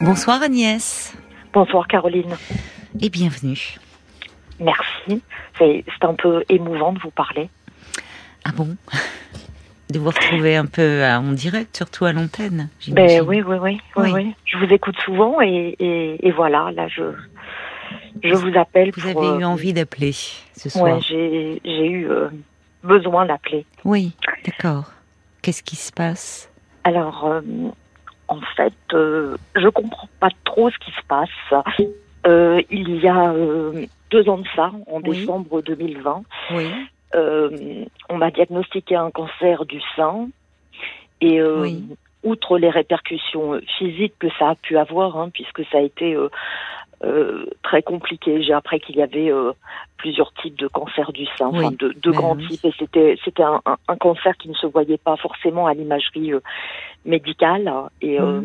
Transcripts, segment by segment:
Bonsoir Agnès. Bonsoir Caroline. Et bienvenue. Merci. C'est un peu émouvant de vous parler. Ah bon? De vous retrouver un peu en direct, surtout à l'antenne. Ben oui, oui, oui, oui, Je vous écoute souvent et, voilà, là je, je vous appelle. Vous avez eu euh, envie d'appeler ce soir. Oui, j'ai eu euh, besoin d'appeler. Oui, d'accord. Qu'est-ce qui se passe? Alors, euh, en fait, euh, je comprends pas trop ce qui se passe. Euh, il y a euh, deux ans de ça, en décembre 2020, on m'a diagnostiqué un cancer du sein. Et outre les répercussions physiques que ça a pu avoir, hein, puisque ça a été très compliqué. J'ai appris qu'il y avait plusieurs types de cancers du sein, enfin de, de grands types, et c'était c'était un, un, cancer qui ne se voyait pas forcément à l'imagerie médicale. Et euh,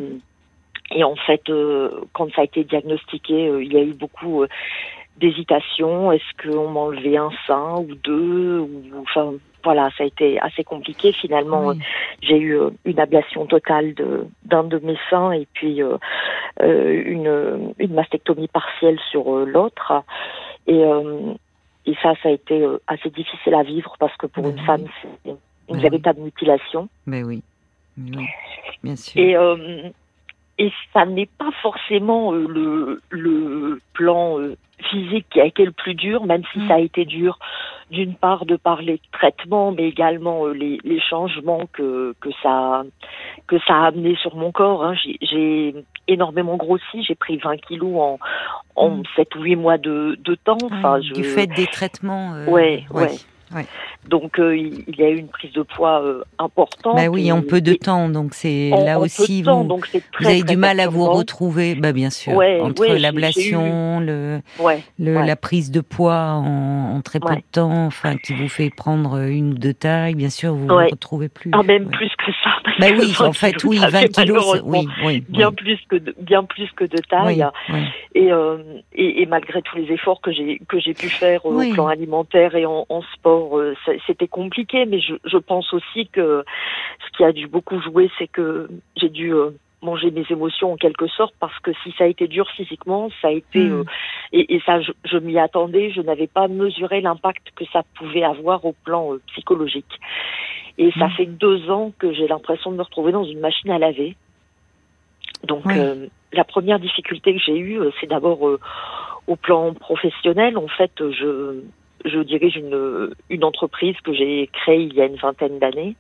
et en fait euh, quand ça a été diagnostiqué euh, il y a eu beaucoup d'hésitation est-ce qu'on m'enlevait un sein ou deux ou enfin voilà ça a été assez compliqué finalement. J'ai eu une ablation totale d'un de mes seins et puis une une mastectomie partielle sur l'autre. Et et ça ça a été assez difficile à vivre parce que pour ben une femme c'est une véritable mutilation. Mais oui. Oui, bien sûr. Et, euh, et ça n'est pas forcément euh, le, le plan euh, physique qui a été le plus dur, même si mm. ça a été dur d'une part de par les traitements, mais également les, les, changements que, que, ça, que ça a amené sur mon corps. Hein. J'ai énormément grossi, j'ai pris 20 kilos en, en 7 mm. ou 8 mois de, de temps. Enfin, je... Du fait des traitements. ouais, ouais. Donc euh, il y a eu une prise de poids euh, importante. Bah oui, en peu de temps, donc c'est là aussi vous, donc vous avez du mal à vous retrouver. Bah bien sûr, entre l'ablation, le, la prise de poids en, très peu de temps, enfin qui vous fait prendre une ou deux tailles, bien sûr vous vous retrouvez plus. Ah même plus que ça. Bah oui, en fait, oui, 20 kilos, oui, oui, bien plus que de, bien plus que de taille. Et, euh, et, et malgré tous les efforts que j'ai que j'ai pu faire au plan alimentaire et en, en sport, euh, c'était compliqué. Mais je, je pense aussi que ce qui a dû beaucoup jouer, c'est que j'ai dû euh, manger mes émotions en quelque sorte parce que si ça a été dur physiquement, ça a été hmm. euh, et, et, ça je, je m'y attendais, je n'avais pas mesuré l'impact que ça pouvait avoir au plan euh, psychologique. Et ça mm. fait deux ans que j'ai l'impression de me retrouver dans une machine à laver. Donc euh, la première difficulté que j'ai eue, euh, c'est d'abord euh, au plan professionnel. En fait, je, je dirige une, une entreprise que j'ai créée il y a une vingtaine d'années.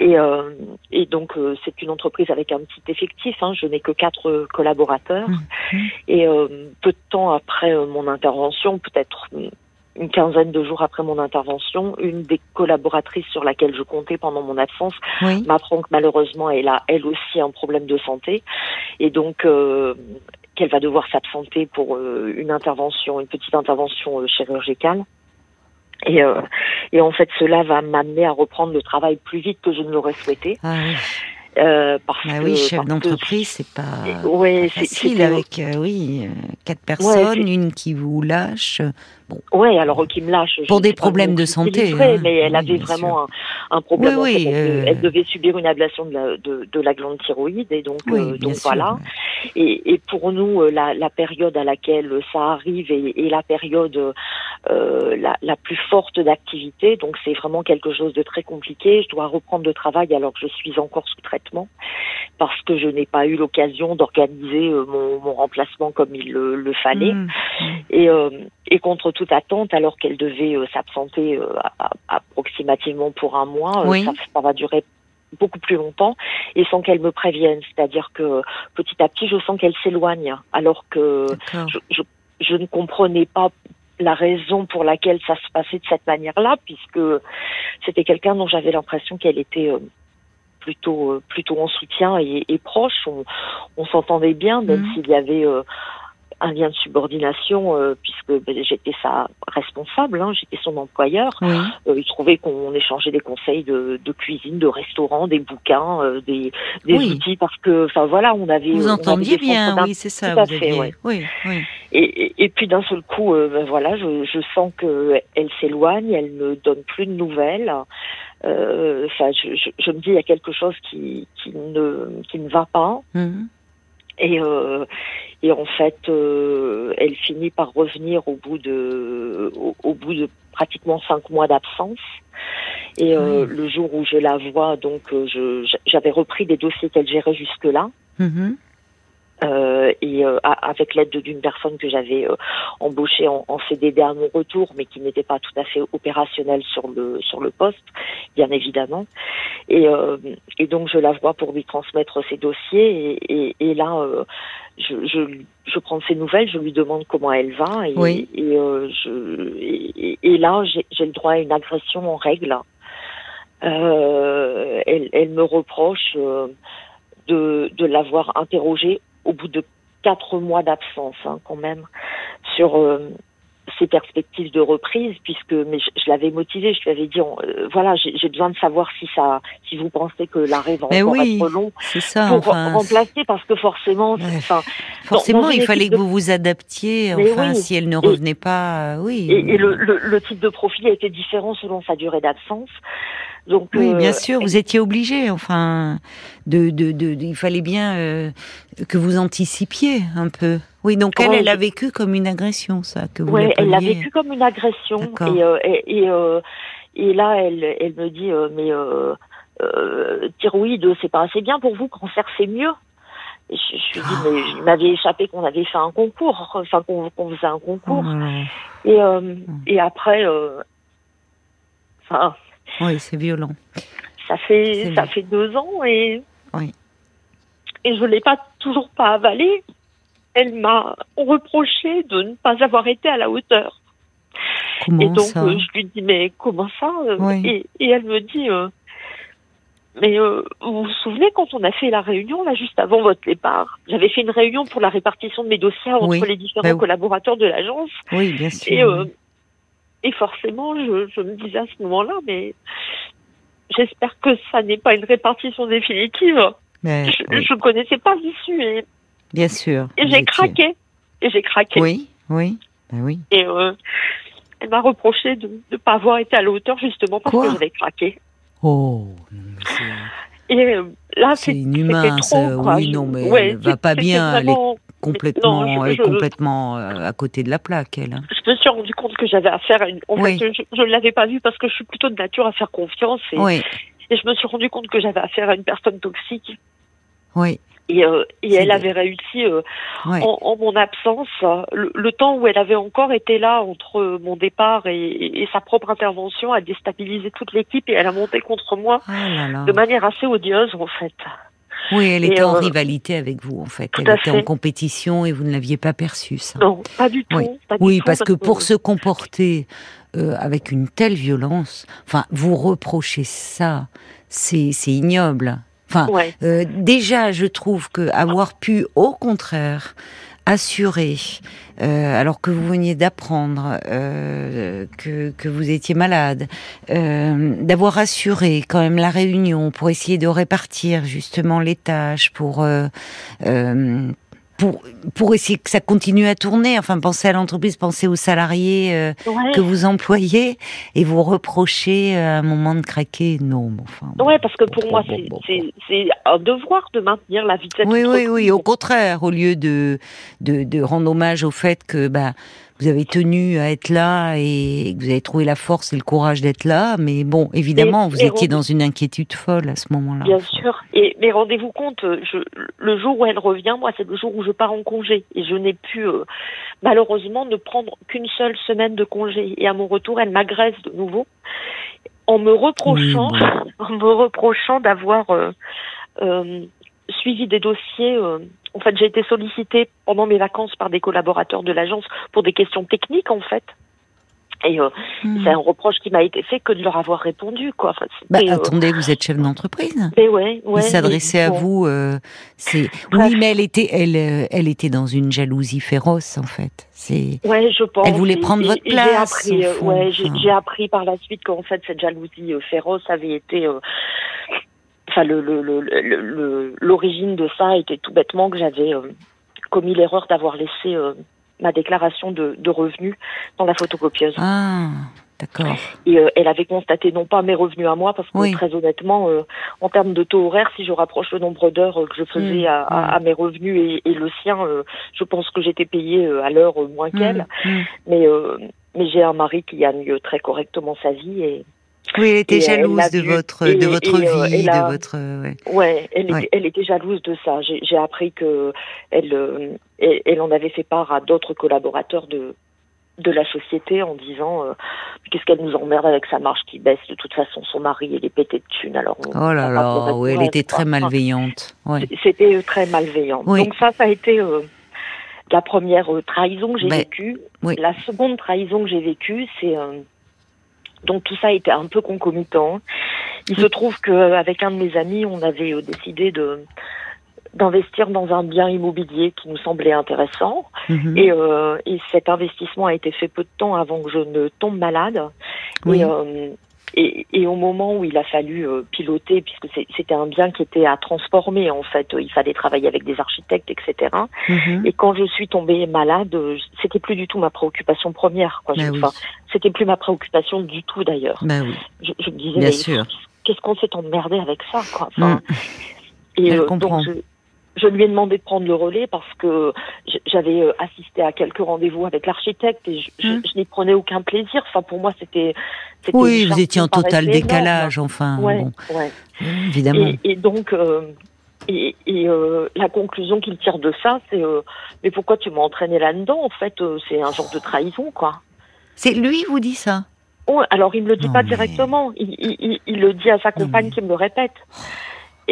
Et, euh, et donc c'est une entreprise avec un petit effectif. Hein. Je n'ai que quatre collaborateurs. Et peu de temps après mon intervention, peut-être une quinzaine de jours après mon intervention, une des collaboratrices sur laquelle je comptais pendant mon absence m'apprend que malheureusement elle a elle aussi un problème de santé et donc euh, qu'elle va devoir s'absenter pour euh, une intervention, une petite intervention euh, chirurgicale. Et, et en fait, cela va m'amener à reprendre le travail plus vite que je ne l'aurais souhaité. Ah euh, parce bah oui, chef d'entreprise, c'est pas, ouais, facile avec oui quatre personnes, une qui vous lâche. Bon. Ouais, alors qui me lâche. Pour des problèmes de santé. Hein. Mais elle avait vraiment un, un, problème. Oui, euh, elle, devait subir une ablation de la, de, de la glande thyroïde et donc, euh, donc voilà. Et, et, pour nous, euh, la, la, période à laquelle ça arrive est, est la période euh, la, la, plus forte d'activité. Donc c'est vraiment quelque chose de très compliqué. Je dois reprendre le travail alors que je suis encore sous traitement parce que je n'ai pas eu l'occasion d'organiser mon, mon, remplacement comme il le, le fallait. Mmh. Et, et contre toute attente, alors qu'elle devait euh, s'absenter euh, approximativement pour un mois, euh, ça, va durer beaucoup plus longtemps et sans qu'elle me prévienne. C'est-à-dire que petit à petit, je sens qu'elle s'éloigne, alors que je, je, je, ne comprenais pas la raison pour laquelle ça se passait de cette manière-là, puisque c'était quelqu'un dont j'avais l'impression qu'elle était plutôt plutôt en soutien et, et proche. On, on s'entendait bien, même mmh. s'il y avait un lien de subordination euh, puisque ben, j'étais sa responsable, hein, j'étais son employeur. Euh, il trouvait qu'on échangeait des conseils de, de, cuisine, de restaurant, des bouquins, euh, des, des outils parce que, enfin voilà, on avait. Vous entendiez bien, oui, c'est ça. vous fait, oui, oui. Et, et, puis d'un seul coup, ben, voilà, je, je sens que elle s'éloigne, elle ne donne plus de nouvelles. Enfin, je, je, je, me dis il y a quelque chose qui, qui ne qui ne va pas. Mhm. Et, euh, et en fait, euh, elle finit par revenir au bout de, au, bout de pratiquement cinq mois d'absence. Et euh, le jour où je la vois, donc, j'avais repris des dossiers qu'elle gérait jusque-là. Mm-hmm. Euh, et euh, avec l'aide d'une personne que j'avais euh, embauchée en, en, CDD à mon retour, mais qui n'était pas tout à fait opérationnelle sur le sur le poste, bien évidemment. Et, et donc je la vois pour lui transmettre ses dossiers, et, et, et là je, je, je, prends ses nouvelles, je lui demande comment elle va, et, oui. et, je, et, là j'ai le droit à une agression en règle. elle, elle me reproche de, de l'avoir interrogée au bout de quatre mois d'absence hein, quand même sur euh, ses perspectives de reprise puisque mais je, l'avais motivé je lui avais dit euh, voilà j'ai besoin de savoir si ça si vous pensez que l'arrêt va encore être long ça, pour remplacer parce que forcément forcément il fallait que vous vous adaptiez enfin si elle ne revenait pas oui. et, le, le, le, type de profil a été différent selon sa durée d'absence. Donc, oui, bien euh, sûr, vous étiez obligé. Enfin, de, de, de, il fallait bien euh, que vous anticipiez un peu. Oui, donc elle, elle a vécu comme une agression, ça. Que vous oui, elle l'a vécu comme une agression. Et, euh, et, et, et, là, elle, elle me dit, mais euh, thyroïde, c'est pas assez bien pour vous. Cancer, c'est mieux. Et je, je lui dis, mais il m'avait échappé qu'on avait fait un concours, enfin qu'on faisait un concours. Oh et, et après, enfin oui, c'est violent. Ça fait ça fait deux ans et oui. et je l'ai pas toujours pas avalé. Elle m'a reproché de ne pas avoir été à la hauteur. Comment et donc ça euh, je lui dis mais comment ça et, et, elle me dit euh, mais euh, vous vous souvenez quand on a fait la réunion là juste avant votre départ? J'avais fait une réunion pour la répartition de mes dossiers entre les différents bah collaborateurs de l'agence. Oui, bien sûr. Et forcément, je, me disais à ce moment-là, mais j'espère que ça n'est pas une répartition définitive. Mais, je ne connaissais pas l'issue. Et, Bien sûr. Et j'ai craqué. Et j'ai craqué. Oui, oui, ben oui. Et euh, elle m'a reproché de ne pas avoir été à la hauteur justement parce que j'avais craqué. Oh. Et euh, là, c'est inhumain. Trop, Oui, non, mais elle va pas bien complètement, complètement euh, à côté de la plaque, elle. Hein. Je me suis rendu compte que j'avais affaire à une. En fait, je ne l'avais pas vu parce que je suis plutôt de nature à faire confiance. Et, et je me suis rendu compte que j'avais affaire à une personne toxique. Oui. Et, euh, et elle avait réussi euh, en, mon absence, le, temps où elle avait encore été là entre mon départ et, et sa propre intervention, à déstabiliser toute l'équipe et elle a monté contre moi oh de manière assez odieuse en fait. Oui, elle était en euh, rivalité avec vous, en fait. Elle était en compétition et vous ne l'aviez pas perçu, ça. Non, pas du tout. Oui, parce, que pour se comporter euh, avec une telle violence, enfin, vous reprochez ça, c'est ignoble. Enfin, euh, déjà, je trouve que avoir pu, au contraire, assurer, euh, alors que vous veniez d'apprendre euh, que, que, vous étiez malade, euh, d'avoir assuré quand même la réunion pour essayer de répartir justement les tâches, pour euh, euh, pour, pour essayer que ça continue à tourner, enfin pensez à l'entreprise, pensez aux salariés euh, que vous employez et vous reprochez à un moment de craquer, non, enfin. Ouais, parce que pour moi c'est un devoir de maintenir la vie de cette Oui, oui, oui, au contraire, au lieu de, de, de rendre hommage au fait que bah vous avez tenu à être là et que vous avez trouvé la force et le courage d'être là. Mais bon, évidemment, vous étiez dans une inquiétude folle à ce moment-là. Bien sûr. Et mais rendez-vous compte, je, le jour où elle revient, moi, c'est le jour où je pars en congé et je n'ai pu euh, malheureusement ne prendre qu'une seule semaine de congé. Et à mon retour, elle m'agresse de nouveau en me reprochant, en me reprochant d'avoir euh, euh, suivi des dossiers en fait, j'ai été sollicitée pendant mes vacances par des collaborateurs de l'agence pour des questions techniques, en fait. Et euh, hmm. c'est un reproche qui m'a été fait que de leur avoir répondu, quoi. bah, euh, attendez, vous êtes chef d'entreprise. Mais ouais, ouais. Il s'adressait à vous. Euh, c'est oui, mais elle était, elle, elle était dans une jalousie féroce, en fait. C'est. Ouais, je pense. Elle voulait prendre votre place. J'ai appris, ouais, j'ai appris par la suite qu'en fait cette jalousie féroce avait été enfin le, l'origine de ça était tout bêtement que j'avais euh, commis l'erreur d'avoir laissé euh, ma déclaration de, revenus dans la photocopieuse. Ah, D'accord. Et elle avait constaté non pas mes revenus à moi, parce que très honnêtement, en termes de taux horaire, si je rapproche le nombre d'heures que je faisais mmh. à, mes revenus et, le sien, je pense que j'étais payée à l'heure moins mmh. qu'elle. Mais mais j'ai un mari qui gagne très correctement sa vie et oui, elle était jalouse de votre de votre vie, de votre. Ouais, elle, elle, était jalouse de ça. J'ai appris que elle, elle, en avait fait part à d'autres collaborateurs de de la société en disant euh, qu'est-ce qu'elle nous emmerde avec sa marche qui baisse? De toute façon son mari il est pété de thunes alors oh là là oui elle était très malveillante c'était très malveillant. Donc ça ça a été euh, la première euh, trahison que j'ai vécue. la seconde trahison que j'ai vécue c'est donc tout ça était un peu concomitant il se trouve qu'avec un de mes amis on avait décidé de d'investir dans un bien immobilier qui nous semblait intéressant. Mhm. Et, euh, et, cet investissement a été fait peu de temps avant que je ne tombe malade. Et, euh, et, et, au moment où il a fallu euh, piloter, puisque c'était un bien qui était à transformer, en fait, il fallait travailler avec des architectes, etc. Mhm. Et quand je suis tombée malade, c'était plus du tout ma préoccupation première. Quoi. Bah enfin, c'était plus ma préoccupation du tout d'ailleurs. Bah oui. je, je, me disais, qu'est-ce qu'on s'est emmerdé avec ça, quoi. Enfin, mm. Et euh, donc, je lui ai demandé de prendre le relais parce que j'avais euh, assisté à quelques rendez-vous avec l'architecte et je, hum. n'y prenais aucun plaisir. Enfin, pour moi, c'était. Oui, vous étiez en total décalage, enfin. Ouais, Évidemment. Et, donc, euh, et, euh, la conclusion qu'il tire de ça, c'est mais pourquoi tu m'as entraîné là-dedans En fait, c'est un genre de trahison, quoi. C'est lui vous dit ça? Oh, alors il me le dit pas directement. Il, il, le dit à sa compagne qui me le répète.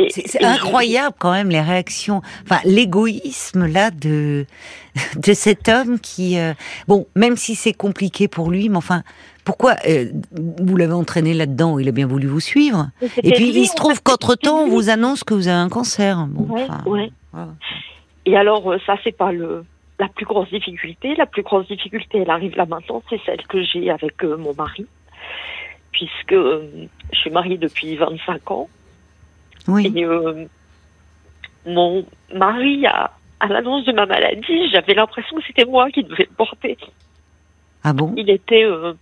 C'est incroyable quand même les réactions, enfin l'égoïsme là de de cet homme qui, euh, bon, même si c'est compliqué pour lui, mais enfin, pourquoi euh, vous l'avez entraîné là-dedans Il a bien voulu vous suivre. Et puis il se trouve qu'entre temps, on vous annonce que vous avez un cancer. Bon, ouais, Et alors euh, ça, c'est pas le la plus grosse difficulté. La plus grosse difficulté, elle arrive là maintenant, c'est celle que j'ai avec mon mari, puisque je suis mariée depuis 25 ans. Oui. Et euh, mon mari, à, à l'annonce de ma maladie, j'avais l'impression que c'était moi qui devais le porter. Ah bon? Il était euh,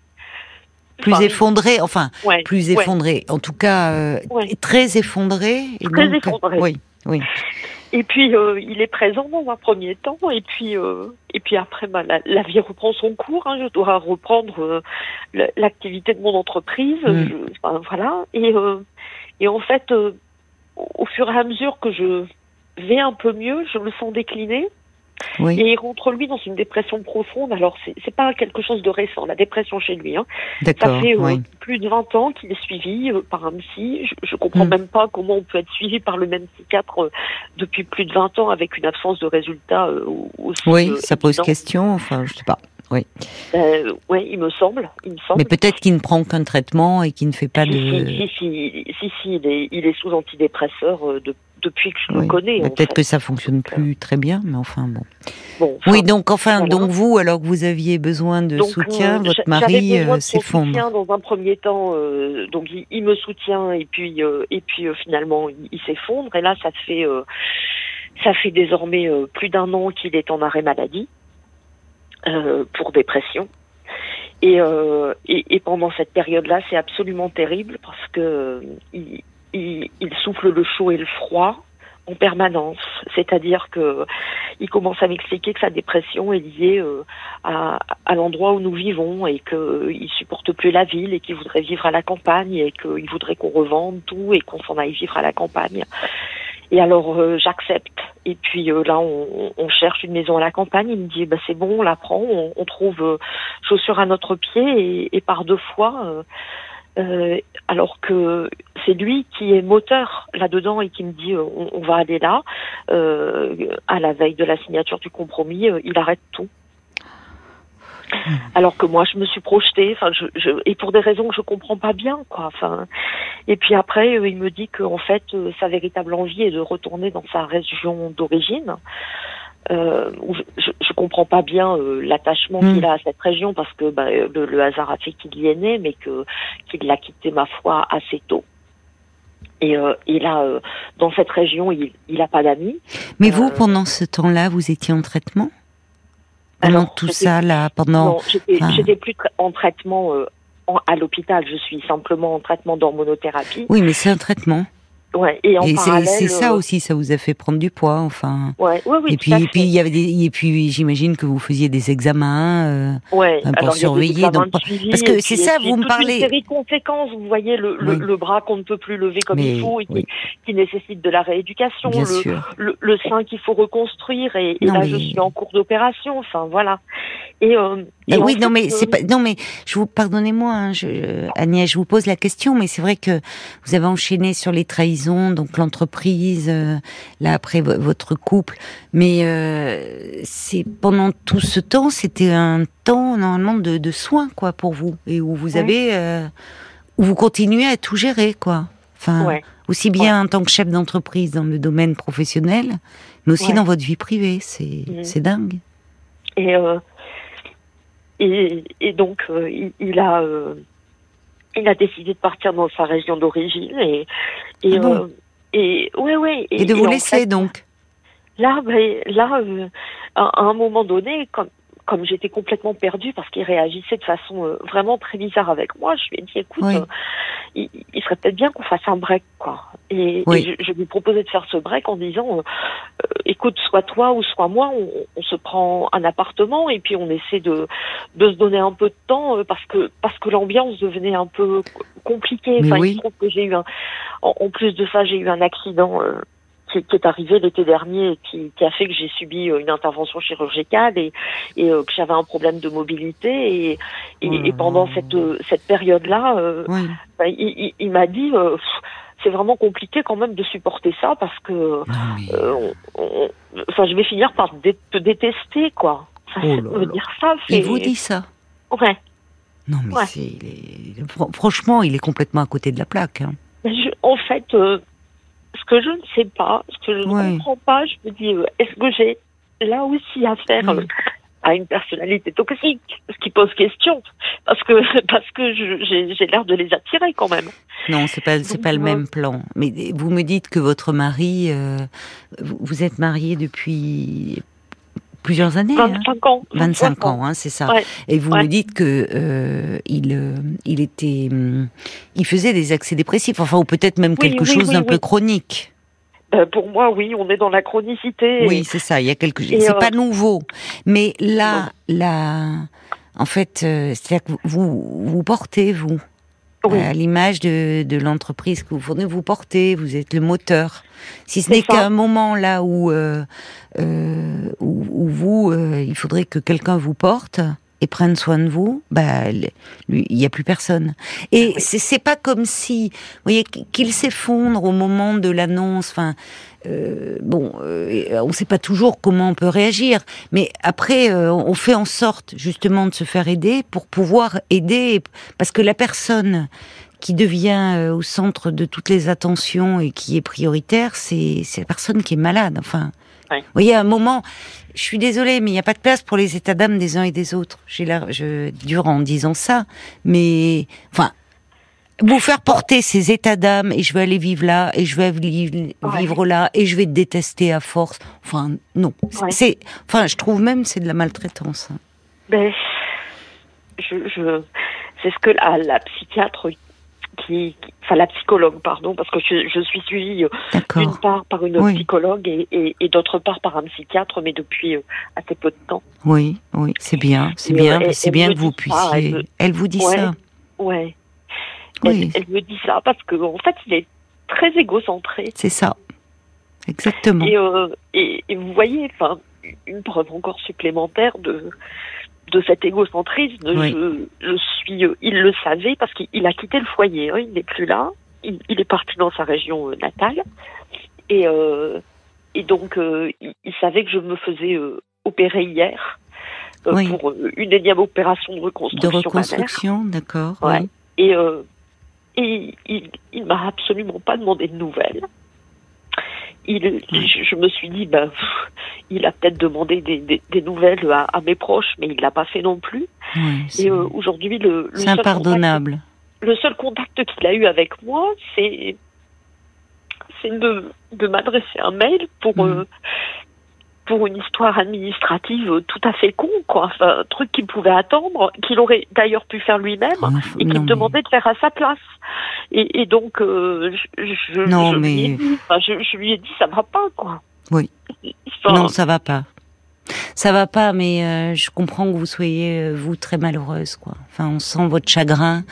plus effondré, enfin plus effondré, en tout cas euh, très effondré. Et très effondré. Oui, oui. Et puis euh, il est présent dans un premier temps, et puis euh, et puis après, bah, la, la, vie reprend son cours. Hein, je dois reprendre l'activité de mon entreprise, mm. enfin, voilà. Et et en fait, au fur et à mesure que je vais un peu mieux, je me sens décliner. Et il rentre lui dans une dépression profonde. Alors c'est pas quelque chose de récent, la dépression chez lui. Hein. Ça fait euh, plus de 20 ans qu'il est suivi euh, par un psy. Je, je comprends hmm. même pas comment on peut être suivi par le même psychiatre euh, depuis plus de 20 ans avec une absence de résultats aussi. Oui, ça pose question. Enfin, je sais pas. Oui. Euh, oui, il me semble. Il me semble. Mais peut-être qu'il ne prend qu'un traitement et qu'il ne fait pas de. Si, si, si, si, il, est, il est sous antidépresseur euh, depuis que je le connais. Peut-être que ça fonctionne plus très bien, mais enfin bon. bon oui, donc enfin, donc vous, alors que vous aviez besoin de soutien, euh, votre mari s'effondre. soutien dans un premier temps, donc il, me soutient et puis et puis finalement il, s'effondre et là ça fait ça fait désormais plus d'un an qu'il est en arrêt maladie. Euh, pour dépression. Et, euh, et, et, pendant cette période-là, c'est absolument terrible parce que euh, il, il, il, souffle le chaud et le froid en permanence. C'est-à-dire que il commence à m'expliquer que sa dépression est liée euh, à, à l'endroit où nous vivons et qu'il supporte plus la ville et qu'il voudrait vivre à la campagne et qu'il voudrait qu'on revende tout et qu'on s'en aille vivre à la campagne. Et alors euh, j'accepte. Et puis euh, là, on, on, cherche une maison à la campagne. Il me dit, bah, c'est bon, on la prend. On, on trouve euh, chaussures à notre pied et, et par deux fois. Euh, alors que c'est lui qui est moteur là-dedans et qui me dit on, on va aller là. à la veille de la signature du compromis, il arrête tout. Alors que moi, je me suis projetée, enfin, je, je, et pour des raisons que je comprends pas bien, quoi. Enfin, et puis après, euh, il me dit qu'en fait, euh, sa véritable envie est de retourner dans sa région d'origine. Euh, je, je comprends pas bien euh, l'attachement hmm. qu'il a à cette région parce que bah, le, hasard a fait qu'il y est né, mais que qu'il l'a quitté ma foi assez tôt. Et, euh, et là, dans cette région, il n'a pas d'amis. Mais vous, pendant ce temps-là, vous étiez en traitement? Pendant tout ça là, pendant. Non, j'étais plus en traitement à l'hôpital, je suis simplement en traitement d'hormonothérapie. Oui, mais c'est un traitement. Ouais, et en c'est ça euh, aussi, ça vous a fait prendre du poids, enfin. Ouais, oui, oui. Et puis, et puis il y avait des, et puis j'imagine que vous faisiez des examens euh, ouais, pour alors, surveiller. Donc, parce que c'est ça, vous me parlez. Une série de conséquences, vous voyez le, le, bras qu'on ne peut plus lever comme il faut et qui, qui, nécessite de la rééducation, le, le, sein qu'il faut reconstruire et, et là je suis en cours d'opération, enfin voilà. Et, euh, et oui, non mais c'est pas, non mais je vous pardonnez-moi, hein, je, Agnès, je vous pose la question, mais c'est vrai que vous avez enchaîné sur les trahisons donc l'entreprise, euh, là après votre couple. Mais euh, c'est pendant tout ce temps, c'était un temps normalement de, soins quoi pour vous et où vous avez, euh, où vous continuez à tout gérer quoi. Enfin, aussi bien en tant que chef d'entreprise dans le domaine professionnel, mais aussi dans votre vie privée. C'est mmh. c'est dingue. Et et, et, donc il, a il a décidé de partir dans sa région d'origine et et ah euh, et ouais ouais et, de vous laisser donc? là ben, là euh, à, un moment donné comme comme j'étais complètement perdue parce qu'il réagissait de façon euh, vraiment très bizarre avec moi, je lui ai dit écoute, il, serait peut-être bien qu'on fasse un break quoi. Et, je, lui proposais de faire ce break en disant écoute, soit toi ou soit moi, on, se prend un appartement et puis on essaie de, de se donner un peu de temps euh, parce que parce que l'ambiance devenait un peu compliquée. enfin, il se trouve que j'ai eu un, en, plus de ça, j'ai eu un accident. Euh, qui, est arrivé l'été dernier qui, qui, a fait que j'ai subi euh, une intervention chirurgicale et, et que j'avais un problème de mobilité et, et, pendant cette cette période là bah, il, il, m'a dit c'est vraiment compliqué quand même de supporter ça parce que, euh, enfin, je vais finir par te détester, quoi. oh dire ça. Il vous dit ça. Ouais. Non, mais franchement, il est complètement à côté de la plaque. Hein. en fait, euh, que je ne sais pas, ce que je ne comprends pas, je me dis, euh, est-ce que j'ai là aussi à faire à une personnalité toxique, ce qui pose question, parce que parce que j'ai l'air de les attirer quand même. Non, c'est pas c'est pas le même plan. Mais vous me dites que votre mari, euh, vous êtes marié depuis plusieurs années. 25 hein ans. 25 ans, hein, c'est ça. Et vous me dites que euh, il euh, il était hum, il faisait des accès dépressifs, enfin ou peut-être même quelque chose d'un peu chronique. Euh, pour moi, oui, on est dans la chronicité. Oui, c'est ça. Il y a quelque chose. C'est euh, pas nouveau, mais là, là, en fait, euh, c'est-à-dire que vous vous portez vous. à l'image de, de l'entreprise que vous fournissez, vous portez, vous êtes le moteur. Si ce n'est qu'un moment là où, euh, où, où, vous, il faudrait que quelqu'un vous porte, et prennent soin de vous, bah, il n'y a plus personne. Et c'est pas comme si, vous voyez, qu'il s'effondre au moment de l'annonce. Enfin, euh, bon, euh, on ne sait pas toujours comment on peut réagir, mais après, euh, on fait en sorte justement de se faire aider pour pouvoir aider, parce que la personne qui devient au centre de toutes les attentions et qui est prioritaire, c'est la personne qui est malade. Enfin, vous voyez, à un moment, je suis désolée, mais il n'y a pas de place pour les états d'âme des uns et des autres. J'ai l'air, je dure en disant ça, mais enfin, vous faire porter ces états d'âme et je vais aller vivre là et je vais vivre là et je vais te détester à force. Enfin, non. C'est, enfin, je trouve même c'est de la maltraitance. Hein. Ben, je, je c'est ce que la, la psychiatre qui, enfin la psychologue, pardon, parce que je, je suis suivie euh, d'une part par une psychologue et, et, et d'autre part par un psychiatre, mais depuis euh, assez peu de temps. Oui, oui, c'est bien, c'est bien, euh, c'est bien que vous puissiez. Elle, vous dit ça. Ouais. Oui. Elle, me dit ça parce que en fait, il est très égocentré. C'est ça. Exactement. Et, et, et, vous voyez, enfin, une preuve encore supplémentaire de de cet égocentrisme. Je, je, suis, euh, il le savait parce qu'il a quitté le foyer. Hein, il n'est plus là. Il, il, est parti dans sa région euh, natale. Et, euh, et donc, euh, il, il, savait que je me faisais opérer hier pour une énième opération de reconstruction. De reconstruction, d'accord. Ouais. Et, et il, il m'a absolument pas demandé de nouvelles il, je, me suis dit, ben, il a peut-être demandé des, des, nouvelles à, à, mes proches, mais il l'a pas fait non plus. et euh, aujourd'hui, le, le, c'est impardonnable. le seul contact qu'il a eu avec moi, c'est c'est de, de m'adresser un mail pour mm. euh, pour une histoire administrative tout à fait con, quoi. Enfin, un truc qu'il pouvait attendre, qu'il aurait d'ailleurs pu faire lui-même ah, et qu'il demandait de faire à sa place. Et, donc, euh, je, non, mais... lui ai dit, je, lui ai dit, ça va pas, quoi. Oui. non, ça va pas. Ça va pas, mais euh, je comprends que vous soyez euh, vous très malheureuse, quoi. Enfin, on sent votre chagrin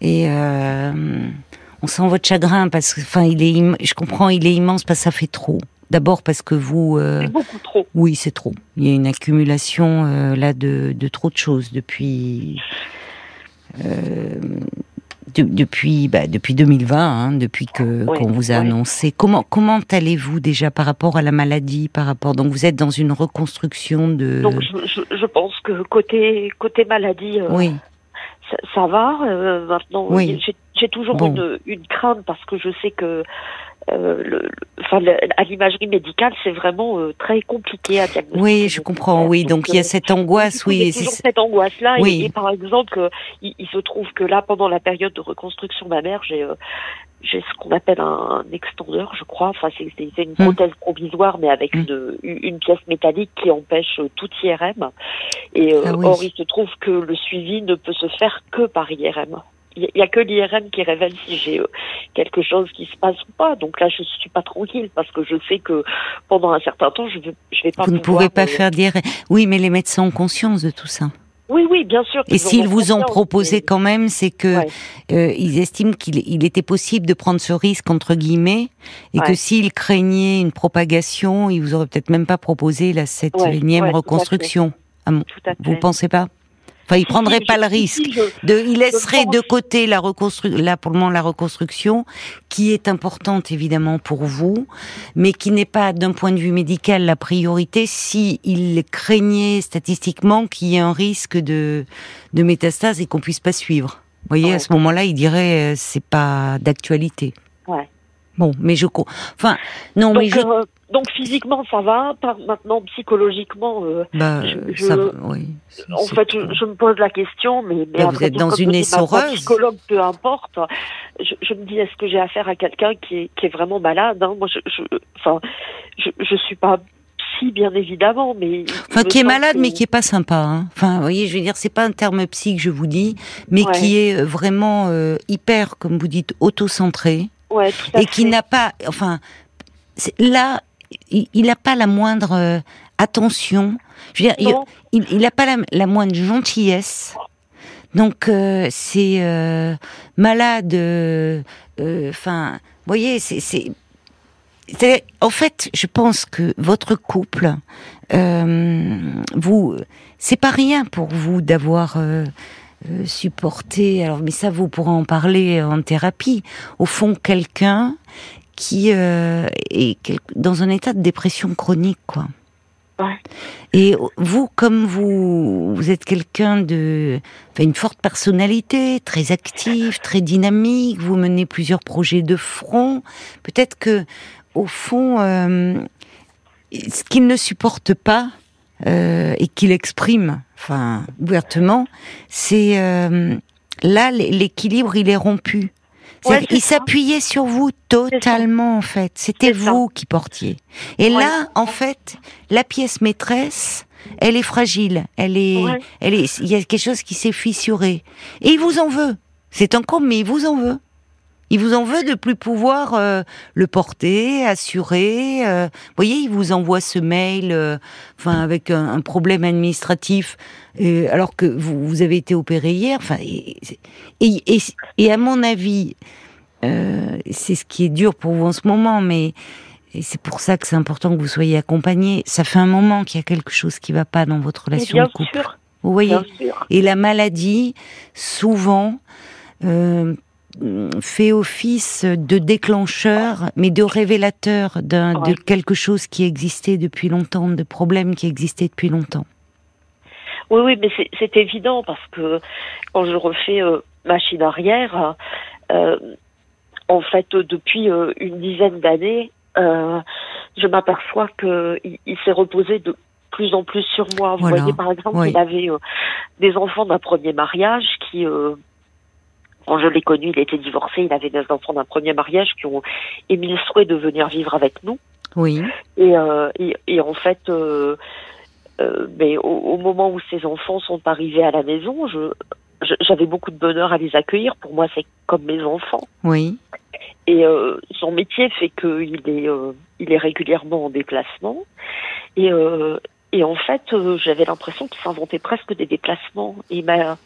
et on sent votre chagrin parce que, enfin, il est, je comprends, il est immense parce que ça fait trop. D'abord parce que vous. Euh, c'est beaucoup trop. Oui, c'est trop. Il y a une accumulation euh, là de, de, trop de choses depuis. Euh, depuis bah, depuis 2020, hein, depuis que qu'on vous a annoncé. Comment comment allez-vous déjà par rapport à la maladie, par rapport donc vous êtes dans une reconstruction de. Donc je, je, pense que côté côté maladie. oui. Ça, va maintenant. Oui. J'ai toujours une, une crainte parce que je sais que euh, le, enfin, à l'imagerie médicale, c'est vraiment euh, très compliqué à diagnostiquer. Oui, je comprends. Oui, donc, il y a euh, cette angoisse. Oui, il y a toujours cette angoisse-là. Oui. Et, par exemple, il, se trouve que là, pendant la période de reconstruction mammaire, j'ai j'ai ce qu'on appelle un, extendeur, je crois. Enfin, c'est une hmm. prothèse provisoire, mais avec hmm. une, une, pièce métallique qui empêche toute IRM. Et ah or, il se trouve que le suivi ne peut se faire que par IRM il n'y a que l'IRM qui révèle si j'ai euh, quelque chose qui se passe ou pas. Donc là, je ne suis pas tranquille parce que je sais que pendant un certain temps, je ne je vais pas. Vous ne pouvez pas faire d'IRM. Oui, mais les médecins ont conscience de tout ça. Oui, oui, bien sûr. Et s'ils vous ont proposé quand même, c'est que euh, ils estiment qu'il il était possible de prendre ce risque entre guillemets, et que s'ils craignaient une propagation, ils vous auraient peut-être même pas proposé la cette énième reconstruction. Ah vous pensez pas? Enfin, il prendrait pas le risque. de, il laisserait de côté la reconstruction, là pour le moment la reconstruction, qui est importante évidemment pour vous, mais qui n'est pas d'un point de vue médical la priorité si il craignait statistiquement qu'il y ait un risque de, de métastase et qu'on puisse pas suivre. Vous voyez, à ce moment-là, il dirait euh, c'est pas d'actualité. Ouais. Bon, mais je, enfin, non, mais je. Euh, donc physiquement ça va, pas maintenant psychologiquement. Euh, bah, je, ça, oui, en fait, je, me pose la question, mais, mais bah, vous êtes dans une essoreuse. Psychologue, peu importe. Je, me dis, est-ce que j'ai affaire à quelqu'un qui est, qui est vraiment malade hein? Moi, je, enfin, je, je suis pas psy, bien évidemment, mais enfin qui est malade, mais qui est pas sympa. Hein. Enfin, vous voyez, je veux dire, c'est pas un terme psy que je vous dis, mais qui est euh, vraiment euh, hyper, comme vous dites, auto-centré. Ouais, et qui n'a pas, enfin, là, il n'a pas la moindre euh, attention. Je veux dire, il n'a pas la, moindre gentillesse. Donc euh, c'est euh, malade. Enfin, vous voyez, c'est en fait, je pense que votre couple, vous, c'est pas rien pour vous d'avoir supporté. Alors, mais ça, vous pourrez en parler en thérapie. Au fond, quelqu'un qui euh, est dans un état de dépression chronique, quoi. Et vous, comme vous, vous êtes quelqu'un de, enfin, une forte personnalité, très active, très dynamique, vous menez plusieurs projets de front. Peut-être que, au fond, euh, ce qu'il ne supporte pas euh, et qu'il exprime, enfin, ouvertement, c'est là l'équilibre, il est rompu il s'appuyait sur vous totalement en fait. C'était vous qui portiez. Et là, en fait, la pièce maîtresse, elle est fragile. Elle est, elle est. Il y a quelque chose qui s'est fissuré. Et il vous en veut. C'est encore, mais il vous en veut. Il vous en veut de plus pouvoir euh, le porter, assurer. Euh, vous voyez, il vous envoie ce mail, euh, enfin avec un, problème administratif, alors que vous, vous, avez été opéré hier. Enfin, et, et, et, à mon avis, c'est ce qui est dur pour vous en ce moment, mais c'est pour ça que c'est important que vous soyez accompagné. Ça fait un moment qu'il y a quelque chose qui va pas dans votre relation de couple. Vous voyez. Et la maladie, souvent fait office de déclencheur, mais de révélateur d'un, de quelque chose qui existait depuis longtemps, de problèmes qui existaient depuis longtemps. Oui, oui, mais c'est, évident parce que quand je refais euh, machine arrière, euh, en fait, depuis euh, une dizaine d'années, je m'aperçois qu'il il, s'est reposé de plus en plus sur moi. Vous voyez, par exemple, il avait des enfants d'un premier mariage qui quand je l'ai connu, il était divorcé, il avait des enfants d'un premier mariage qui ont émis le souhait de venir vivre avec nous. Oui. Et, et, en fait, mais au, moment où ces enfants sont arrivés à la maison, je, j'avais beaucoup de bonheur à les accueillir. Pour moi, c'est comme mes enfants. Oui. Et son métier fait qu'il est, il est régulièrement en déplacement. Et, et en fait, euh, j'avais l'impression qu'il s'inventait presque des déplacements. il m'a,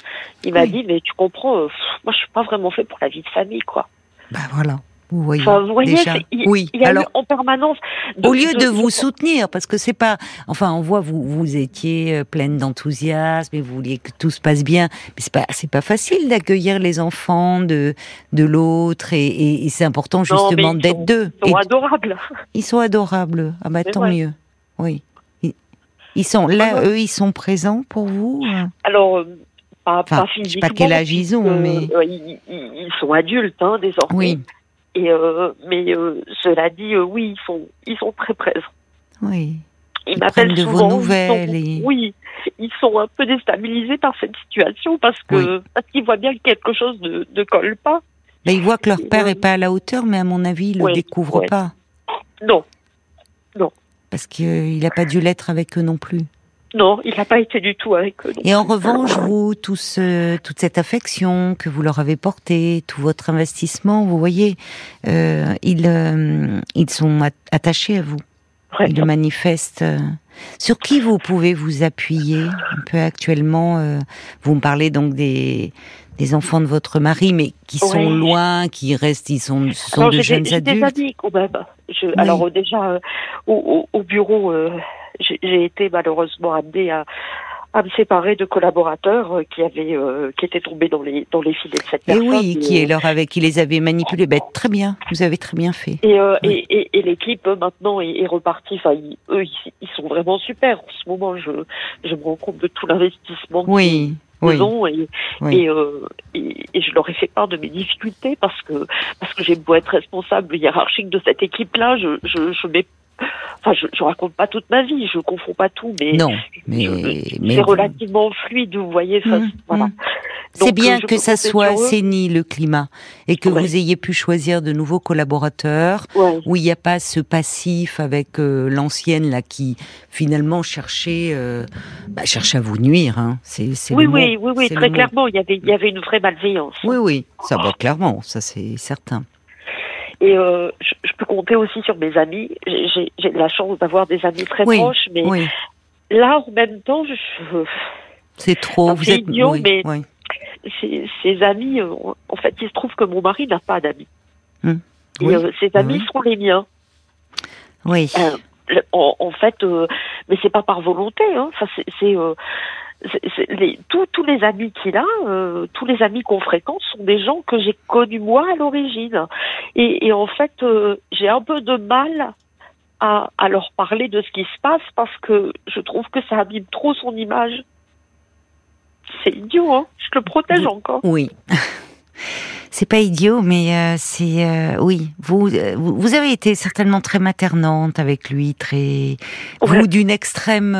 il m'a dit, mais tu comprends, euh, moi je suis pas vraiment fait pour la vie de famille, quoi. Ben voilà. Vous voyez, vous voyez déjà. Il, oui. Il y a Alors, en permanence. au lieu de, vous soutenir, parce que c'est pas, enfin, on voit vous vous étiez euh, pleine d'enthousiasme et vous vouliez que tout se passe bien, mais c'est pas c'est pas facile d'accueillir les enfants de de l'autre et, et, c'est important justement d'être deux. Ils sont adorables. Ils sont adorables. Ah bah tant mieux. Oui. Ils sont là, eux, ils sont présents pour vous euh Alors, euh, pas, enfin, pas physiquement. Je sais pas quel âge ils ont, mais euh, ils, sont adultes hein, désormais. Oui. Et mais cela dit, oui, ils sont, ils sont très présents. Oui. Ils, m'appellent de vos nouvelles. Oui, ils sont un peu déstabilisés par cette situation parce que parce qu'ils voient bien que quelque chose ne, ne colle pas. Mais ils voient que leur père n'est pas à la hauteur, mais à mon avis, ils ne le découvrent pas. Non, non. Parce qu'il n'a pas dû l'être avec eux non plus. Non, il n'a pas été du tout avec eux. Et en revanche, vous, tout ce, toute cette affection que vous leur avez portée, tout votre investissement, vous voyez, euh, ils, euh, ils sont attachés à vous. Ils le manifestent. Sur qui vous pouvez vous appuyer un peu actuellement euh, Vous me parlez donc des, des enfants de votre mari, mais qui sont loin, qui restent, ils sont, sont de jeunes adultes. Des amis quand même. Alors euh, déjà euh, au, au, bureau, euh, j'ai été malheureusement amenée à, à me séparer de collaborateurs qui avaient qui étaient tombés dans les dans les filets de cette personne. Et oui, qui est leur avec qui les avait manipulés. Ben, très bien, vous avez très bien fait. Et et, et, et l'équipe maintenant est, est repartie. Enfin, eux, ils, ils, sont vraiment super. En ce moment, je je me rends compte de tout l'investissement. Oui et, et, euh, et, et, je leur ai fait part de mes difficultés parce que parce que j'ai beau être responsable hiérarchique de cette équipe-là, je, je, je mets Enfin, je, je raconte pas toute ma vie, je confonds pas tout, mais non, mais, c'est relativement fluide, vous voyez. Mmh, voilà. Mmh. C'est bien que ça soit assaini le climat et que vous ayez pu choisir de nouveaux collaborateurs où il n'y a pas ce passif avec euh, l'ancienne là qui finalement cherchait, euh, bah, cherchait à vous nuire. Hein. C'est, oui, oui, oui, oui, très clairement, il y avait, il y avait une vraie malveillance. Oui, oui, ça va clairement, ça c'est certain. Et euh, je, peux compter aussi sur mes amis. J'ai, la chance d'avoir des amis très proches, mais là, en même temps, je, c'est trop. Vous êtes idiot, mais ses, amis, euh, en fait, il se trouve que mon mari n'a pas d'amis. Hum. Et euh, ses amis sont les miens. Oui. En, fait, mais c'est pas par volonté. Hein. Enfin, c'est les, tous, les amis qu'il a, tous les amis qu'on fréquente sont des gens que j'ai connus moi à l'origine. Et, et, en fait, j'ai un peu de mal à, à, leur parler de ce qui se passe parce que je trouve que ça abîme trop son image. C'est idiot, hein Je le protège encore. Oui. C'est pas idiot, mais euh, c'est euh, oui. Vous, euh, vous avez été certainement très maternante avec lui, très vous d'une extrême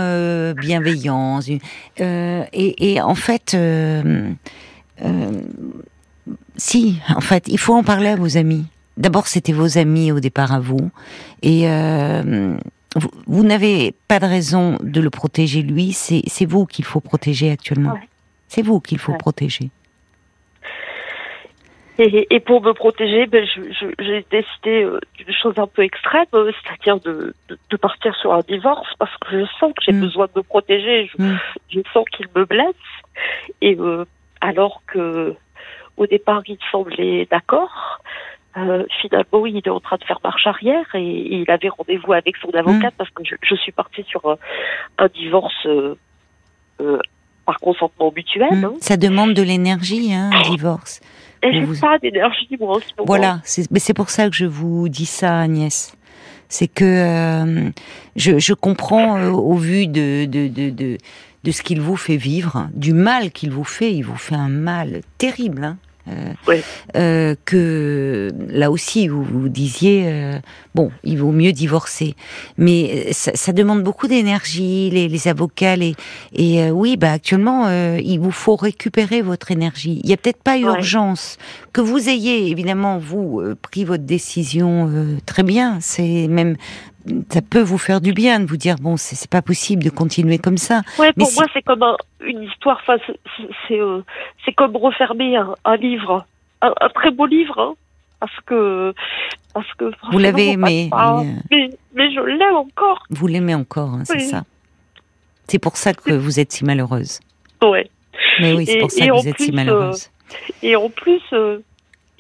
bienveillance. Et, et, en fait, si, en fait, il faut en parler à vos amis. D'abord, c'était vos amis au départ à vous, et vous, vous n'avez pas de raison de le protéger lui. C'est vous qu'il faut protéger actuellement. C'est vous qu'il faut protéger. Et, pour me protéger, ben, j'ai décidé euh, d'une chose un peu extrême, euh, c'est-à-dire de, de, partir sur un divorce parce que je sens que j'ai mm. besoin de me protéger, je, mm. je sens qu'il me blesse. Et euh, alors que au départ il semblait d'accord, finalement il est en train de faire marche arrière et, il avait rendez-vous avec son avocate mm. parce que je, je, suis partie sur un, divorce par consentement mutuel. Hein. Ça demande de l'énergie, hein, un divorce. Et j'ai pas d'énergie, moi, en ce moment. Voilà, mais c'est pour ça que je vous dis ça, Agnès. C'est que euh, je, je, comprends euh, au vu de, de, de, de, de ce qu'il vous fait vivre, du mal qu'il vous fait. Il vous fait un mal terrible. Hein. Euh, euh, que là aussi vous vous disiez euh, bon il vaut mieux divorcer. Mais ça, demande beaucoup d'énergie les, les, avocats et oui bah actuellement il vous faut récupérer votre énergie. Il y a peut-être pas urgence. Que vous ayez évidemment vous pris votre décision très bien. C'est même ça peut vous faire du bien de vous dire bon, c'est pas possible de continuer comme ça. Ouais, pour moi, c'est comme une histoire. Enfin, c'est euh, c'est comme refermer un, livre, un, très beau livre, hein, parce que parce que vous l'avez aimé, mais, mais, je l'aime encore. Vous l'aimez encore, hein, c'est ça. C'est pour ça que vous êtes si malheureuse. Ouais. Mais oui, c'est pour ça que vous êtes si malheureuse. et en plus,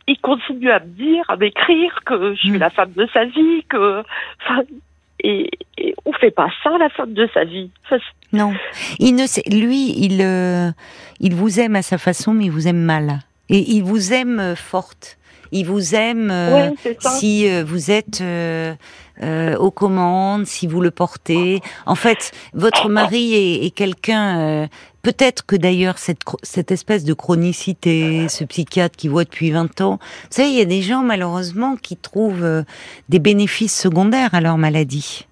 il continue à me dire, à m'écrire que je suis hmm. la femme de sa vie, que, enfin, et, et, on fait pas ça la femme de sa vie. non, il ne sait, lui, il, euh, il vous aime à sa façon, mais il vous aime mal. Et il vous aime euh, forte. Il vous aime euh, si vous êtes aux commandes, si vous le portez. En fait, votre mari est, est quelqu'un Peut-être que d'ailleurs cette, cette espèce de chronicité, ce psychiatre qui voit depuis 20 ans, vous savez, il y a des gens malheureusement qui trouvent euh, des bénéfices secondaires à leur maladie.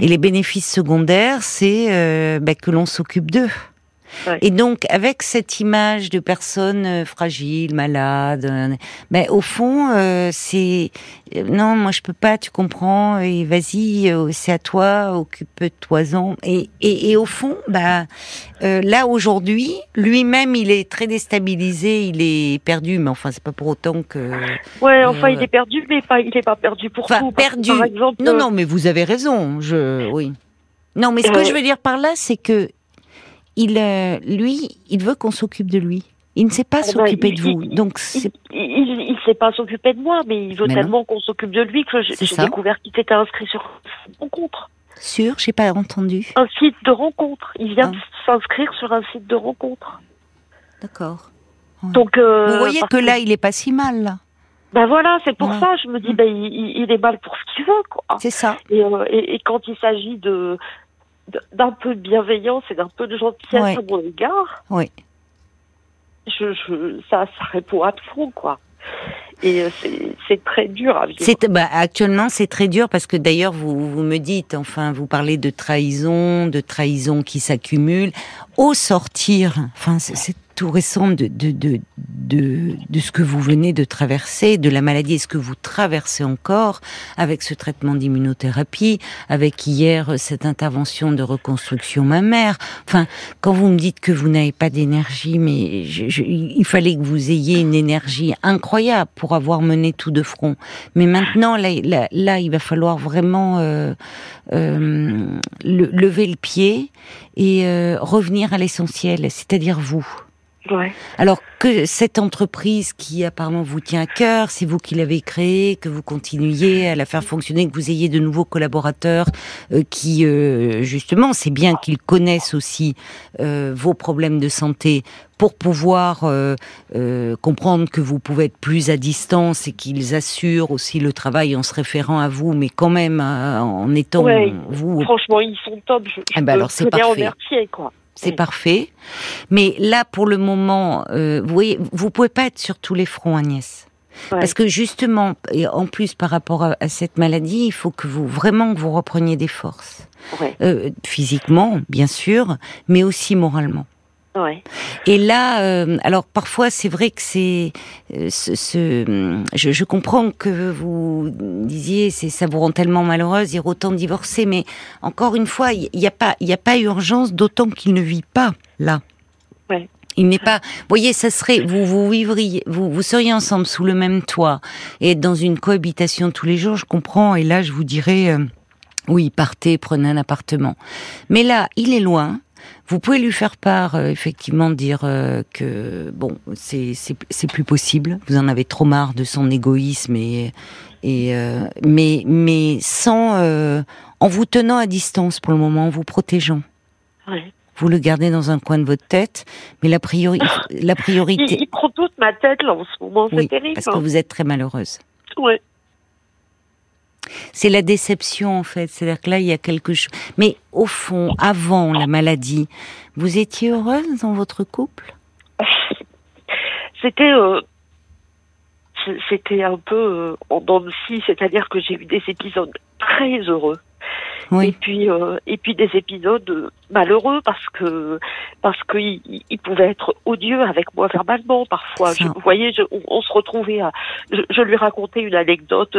Et les bénéfices secondaires, c'est euh, bah, que l'on s'occupe d'eux. Et donc, avec cette image de personnes euh, fragiles, malades, euh, ben, au fond, euh, c'est non, moi je peux pas, tu comprends, et vas-y, c'est à toi, occupe-toi-en. Et, et, et, au fond, bah, là aujourd'hui, lui-même, il est très déstabilisé, il est perdu, mais enfin, c'est pas pour autant que. Ouais, enfin, il est perdu, mais pas, il est pas perdu pour enfin, Perdu. Par exemple, non, non, mais vous avez raison. Je, oui. Non, mais ce que je veux dire par là, c'est que il, euh, lui, il veut qu'on s'occupe de lui. Il ne sait pas ah bah, s'occuper de vous. Donc il ne sait pas s'occuper de moi, mais il veut tellement qu'on s'occupe de lui que j'ai découvert qu'il s'était inscrit sur rencontre. Sur, j'ai pas entendu. Un site de rencontre. Il vient ah. de s'inscrire sur un site de rencontre. D'accord. Donc euh, vous voyez que là, il est pas si mal là. Ben voilà, c'est pour ça. Je me dis, ben il, est mal pour ce qu'il veut, quoi. C'est ça. Euh, et, et, quand il s'agit de d'un peu de bienveillance et d'un peu de gentillesse à mon égard, oui. je, je, ça, ça répond à tout, quoi. Et euh, c'est très dur à vivre. Bah, actuellement, c'est très dur parce que d'ailleurs, vous, vous me dites, enfin, vous parlez de trahison, de trahison qui s'accumule. Au sortir, enfin, c'est tout récent de, de, de, de, de ce que vous venez de traverser, de la maladie et ce que vous traversez encore avec ce traitement d'immunothérapie, avec hier cette intervention de reconstruction mammaire. Enfin, quand vous me dites que vous n'avez pas d'énergie, mais je, il fallait que vous ayez une énergie incroyable pour avoir mené tout de front. Mais maintenant, là, là, il va falloir vraiment euh, euh, lever le pied et euh, revenir à l'essentiel, c'est-à-dire vous. Alors que cette entreprise qui apparemment vous tient à cœur, c'est vous qui l'avez créée, que vous continuiez à la faire fonctionner, que vous ayez de nouveaux collaborateurs euh, qui, euh, justement, c'est bien qu'ils connaissent aussi euh, vos problèmes de santé pour pouvoir comprendre que vous pouvez être plus à distance et qu'ils assurent aussi le travail en se référant à vous, mais quand même en étant vous. Franchement, ils sont top. Je, eh ben alors c'est parfait. quoi c'est parfait. Mais là, pour le moment, euh, vous voyez, vous pouvez pas être sur tous les fronts, Agnès. Parce que justement, et en plus par rapport à, cette maladie, il faut que vous vraiment que vous repreniez des forces, euh, physiquement, bien sûr, mais aussi moralement. Et là, euh, alors parfois c'est vrai que c'est euh, ce, je, comprends que vous disiez c'est ça vous rend tellement malheureuse, il autant de divorcés, mais encore une fois, il n'y a pas il a pas urgence, d'autant qu'il ne vit pas là. Il n'est pas. Vous voyez, ça serait vous vous vivriez, vous vous seriez ensemble sous le même toit et dans une cohabitation tous les jours. Je comprends. Et là, je vous dirais. Euh, oui, partez, prenez un appartement. Mais là, il est loin. Vous pouvez lui faire part, euh, effectivement, dire euh, que bon, c'est plus possible. Vous en avez trop marre de son égoïsme et et euh, mais mais sans en vous tenant à distance pour le moment, en vous protégeant. Vous le gardez dans un coin de votre tête, mais la priori la priorité. Il, prend toute ma tête là en ce moment, c'est terrible. Parce que hein. vous êtes très malheureuse. Ouais. C'est la déception en fait. C'est-à-dire que là, il y a quelque chose. Mais au fond, avant la maladie, vous étiez heureuse dans votre couple? C'était euh, c'était un peu euh, en dents de scie, c'est-à-dire que j'ai eu des épisodes très heureux. Et puis euh, et puis des épisodes malheureux parce que parce que il, pouvait être odieux avec moi verbalement parfois. vous voyez, on, se retrouvait à je, je, lui racontais une anecdote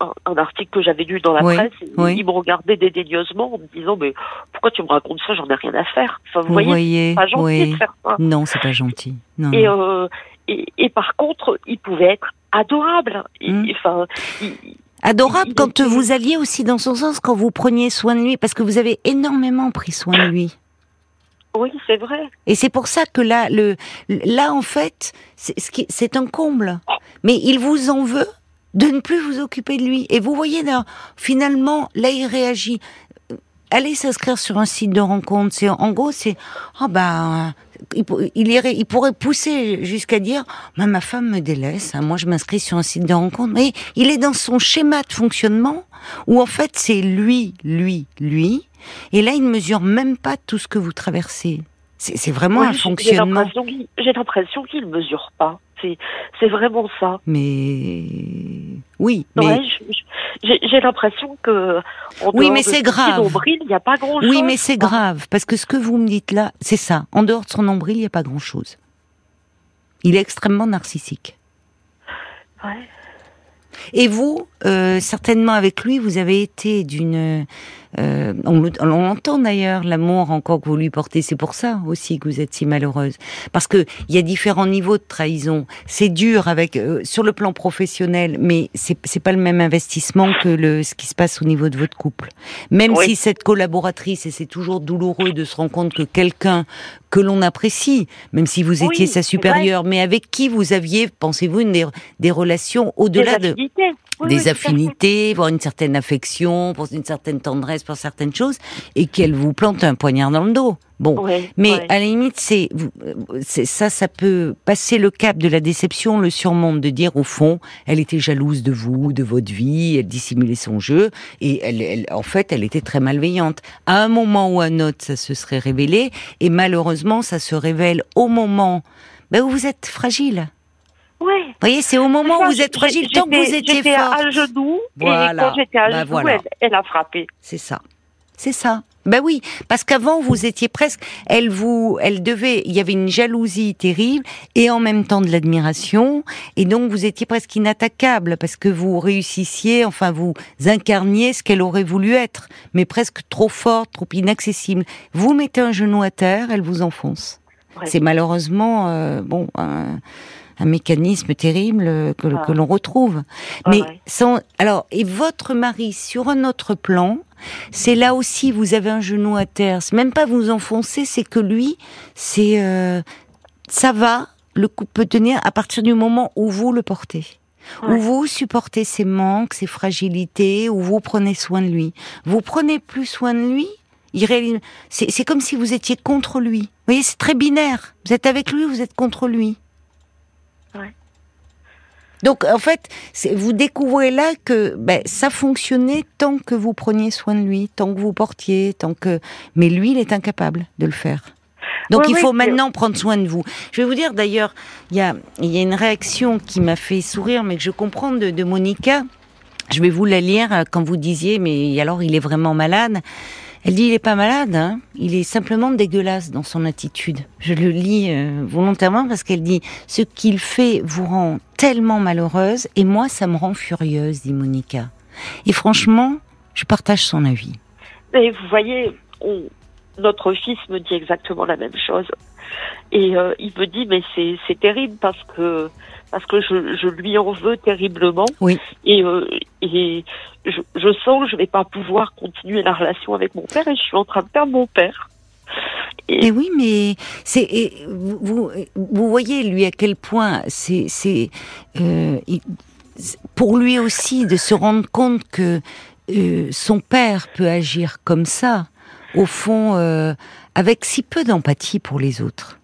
un, article que j'avais lu dans la presse. Il me regardait dédaigneusement en me disant mais pourquoi tu me racontes ça? J'en ai rien à faire. Enfin, vous, voyez, pas gentil de faire ça. Non, c'est pas gentil. Non, et, euh, et, et, par contre, il pouvait être adorable. Hmm. Enfin, adorable quand vous alliez aussi dans son sens, quand vous preniez soin de lui, parce que vous avez énormément pris soin de lui. Oui, c'est vrai. Et c'est pour ça que là, le, là en fait, c'est un comble. Mais il vous en veut de ne plus vous occuper de lui. Et vous voyez, là, finalement, là, il réagit. Allez s'inscrire sur un site de rencontre. C'est en gros, c'est oh ben il, il, irait, il pourrait pousser jusqu'à dire ma femme me délaisse. Hein, moi, je m'inscris sur un site de rencontre. Mais il est dans son schéma de fonctionnement où en fait c'est lui, lui, lui. Et là, il ne mesure même pas tout ce que vous traversez. C'est vraiment un fonctionnement. J'ai l'impression qu'il ne mesure pas. C'est vraiment ça. Mais oui, mais j'ai l'impression que oui, mais c'est grave. nombril, il n'y a pas grand chose. Oui, mais c'est grave parce que ce que vous me dites là, c'est ça. En dehors de son nombril, il n'y a pas grand chose. Il est extrêmement narcissique. Ouais. Et vous, euh, certainement avec lui, vous avez été d'une euh, on, l'entend d'ailleurs, l'amour encore que vous lui portez. C'est pour ça aussi que vous êtes si malheureuse, parce que il y a différents niveaux de trahison. C'est dur avec euh, sur le plan professionnel, mais c'est pas le même investissement que le ce qui se passe au niveau de votre couple. Même si cette collaboratrice et c'est toujours douloureux de se rendre compte que quelqu'un que l'on apprécie, même si vous étiez sa supérieure, mais avec qui vous aviez, pensez-vous, des, des relations au-delà de des affinités, voire une certaine affection, pour une certaine tendresse pour certaines choses, et qu'elle vous plante un poignard dans le dos. Bon, mais à la limite, c'est ça, ça peut passer le cap de la déception, le surmonte de dire au fond, elle était jalouse de vous, de votre vie, elle dissimulait son jeu, et elle, elle en fait, elle était très malveillante. À un moment ou à un autre, ça se serait révélé, et malheureusement, ça se révèle au moment ben, où vous êtes fragile. Ouais. Vous voyez, c'est au moment où vous êtes fragile, tant que vous étiez forte. à genoux, voilà. et quand j'étais à bah genoux, elle, a frappé. C'est ça. C'est ça. Ben oui, parce qu'avant vous étiez presque, elle vous, elle devait, il y avait une jalousie terrible et en même temps de l'admiration et donc vous étiez presque inattaquable parce que vous réussissiez, enfin vous incarniez ce qu'elle aurait voulu être, mais presque trop forte, trop inaccessible. Vous mettez un genou à terre, elle vous enfonce. C'est malheureusement euh, bon. Un mécanisme terrible que, que l'on retrouve. Mais sans, alors, et votre mari, sur un autre plan, c'est là aussi, vous avez un genou à terre. C'est même pas vous enfoncer, c'est que lui, c'est, euh, ça va, le coup peut tenir à partir du moment où vous le portez. Où vous supportez ses manques, ses fragilités, où vous prenez soin de lui. Vous prenez plus soin de lui, c'est comme si vous étiez contre lui. Vous voyez, c'est très binaire. Vous êtes avec lui, vous êtes contre lui. Donc en fait, vous découvrez là que ben, ça fonctionnait tant que vous preniez soin de lui, tant que vous portiez, tant que. Mais lui, il est incapable de le faire. Donc il faut maintenant prendre soin de vous. Je vais vous dire d'ailleurs, il y a, y a une réaction qui m'a fait sourire, mais que je comprends de, de Monica. Je vais vous la lire euh, quand vous disiez, mais alors il est vraiment malade. Elle dit il est pas malade, hein il est simplement dégueulasse dans son attitude. Je le lis euh, volontairement parce qu'elle dit ce qu'il fait vous rend tellement malheureuse et moi ça me rend furieuse, dit Monica. Et franchement, je partage son avis. Mais vous voyez, notre fils me dit exactement la même chose. Et euh, il me dit mais c'est terrible parce que parce que je, je, lui en veux terriblement. Oui. Et, euh, et je, je, sens que je vais pas pouvoir continuer la relation avec mon père et je suis en train de perdre mon père. Et, oui, mais c'est vous, vous voyez lui à quel point c'est c'est euh, pour lui aussi de se rendre compte que euh, son père peut agir comme ça, au fond, avec si peu d'empathie pour les autres.